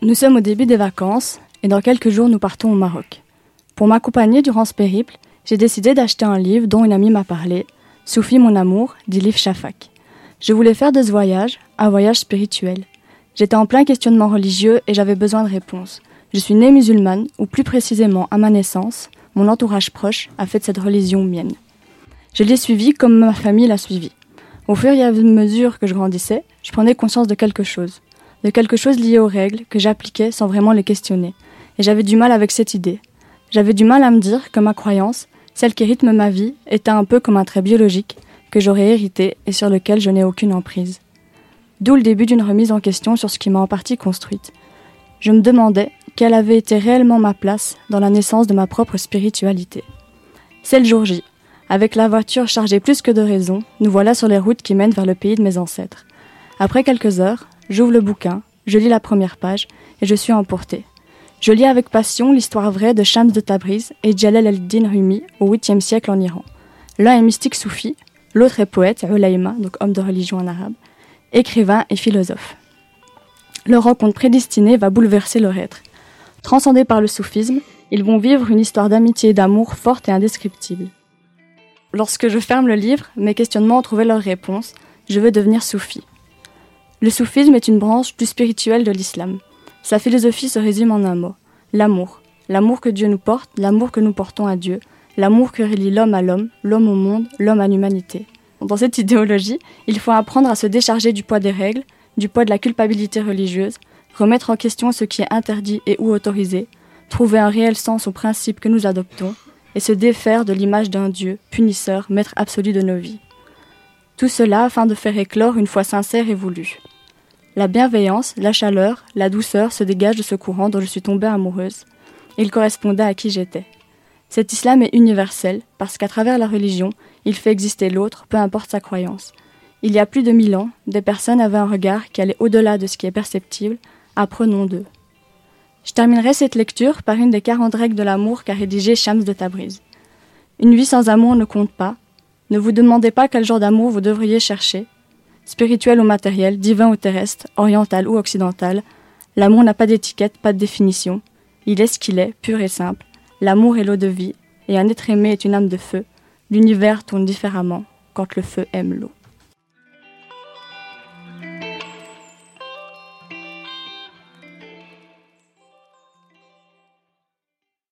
Nous sommes au début des vacances et dans quelques jours nous partons au Maroc. Pour m'accompagner durant ce périple, j'ai décidé d'acheter un livre dont une amie m'a parlé, Soufi mon amour, d'Ilif Shafak. Je voulais faire de ce voyage un voyage spirituel. J'étais en plein questionnement religieux et j'avais besoin de réponses. Je suis née musulmane, ou plus précisément à ma naissance, mon entourage proche a fait de cette religion mienne. Je l'ai suivie comme ma famille l'a suivie. Au fur et à mesure que je grandissais, je prenais conscience de quelque chose, de quelque chose lié aux règles que j'appliquais sans vraiment les questionner. Et j'avais du mal avec cette idée. J'avais du mal à me dire que ma croyance, celle qui rythme ma vie, était un peu comme un trait biologique que j'aurais hérité et sur lequel je n'ai aucune emprise. D'où le début d'une remise en question sur ce qui m'a en partie construite. Je me demandais quelle avait été réellement ma place dans la naissance de ma propre spiritualité. C'est le jour J, avec la voiture chargée plus que de raison, nous voilà sur les routes qui mènent vers le pays de mes ancêtres. Après quelques heures, j'ouvre le bouquin, je lis la première page, et je suis emporté. Je lis avec passion l'histoire vraie de Shams de Tabriz et Jalal al-Din Rumi au 8e siècle en Iran. L'un est mystique soufi, l'autre est poète, Ulaïma, donc homme de religion en arabe, écrivain et philosophe. Leur rencontre prédestinée va bouleverser leur être. Transcendés par le soufisme, ils vont vivre une histoire d'amitié et d'amour forte et indescriptible. Lorsque je ferme le livre, mes questionnements ont trouvé leur réponse. Je veux devenir soufi. Le soufisme est une branche plus spirituelle de l'islam. Sa philosophie se résume en un mot l'amour. L'amour que Dieu nous porte, l'amour que nous portons à Dieu, l'amour que relie l'homme à l'homme, l'homme au monde, l'homme à l'humanité. Dans cette idéologie, il faut apprendre à se décharger du poids des règles, du poids de la culpabilité religieuse, remettre en question ce qui est interdit et ou autorisé, trouver un réel sens aux principes que nous adoptons, et se défaire de l'image d'un Dieu, punisseur, maître absolu de nos vies. Tout cela afin de faire éclore une foi sincère et voulue. La bienveillance, la chaleur, la douceur se dégagent de ce courant dont je suis tombée amoureuse. Il correspondait à qui j'étais. Cet islam est universel parce qu'à travers la religion, il fait exister l'autre, peu importe sa croyance. Il y a plus de mille ans, des personnes avaient un regard qui allait au-delà de ce qui est perceptible. Apprenons d'eux. Je terminerai cette lecture par une des quarante règles de l'amour qu'a rédigé Shams de Tabriz. Une vie sans amour ne compte pas. Ne vous demandez pas quel genre d'amour vous devriez chercher. Spirituel ou matériel, divin ou terrestre, oriental ou occidental, l'amour n'a pas d'étiquette, pas de définition. Il est ce qu'il est, pur et simple. L'amour est l'eau de vie, et un être aimé est une âme de feu. L'univers tourne différemment quand le feu aime l'eau.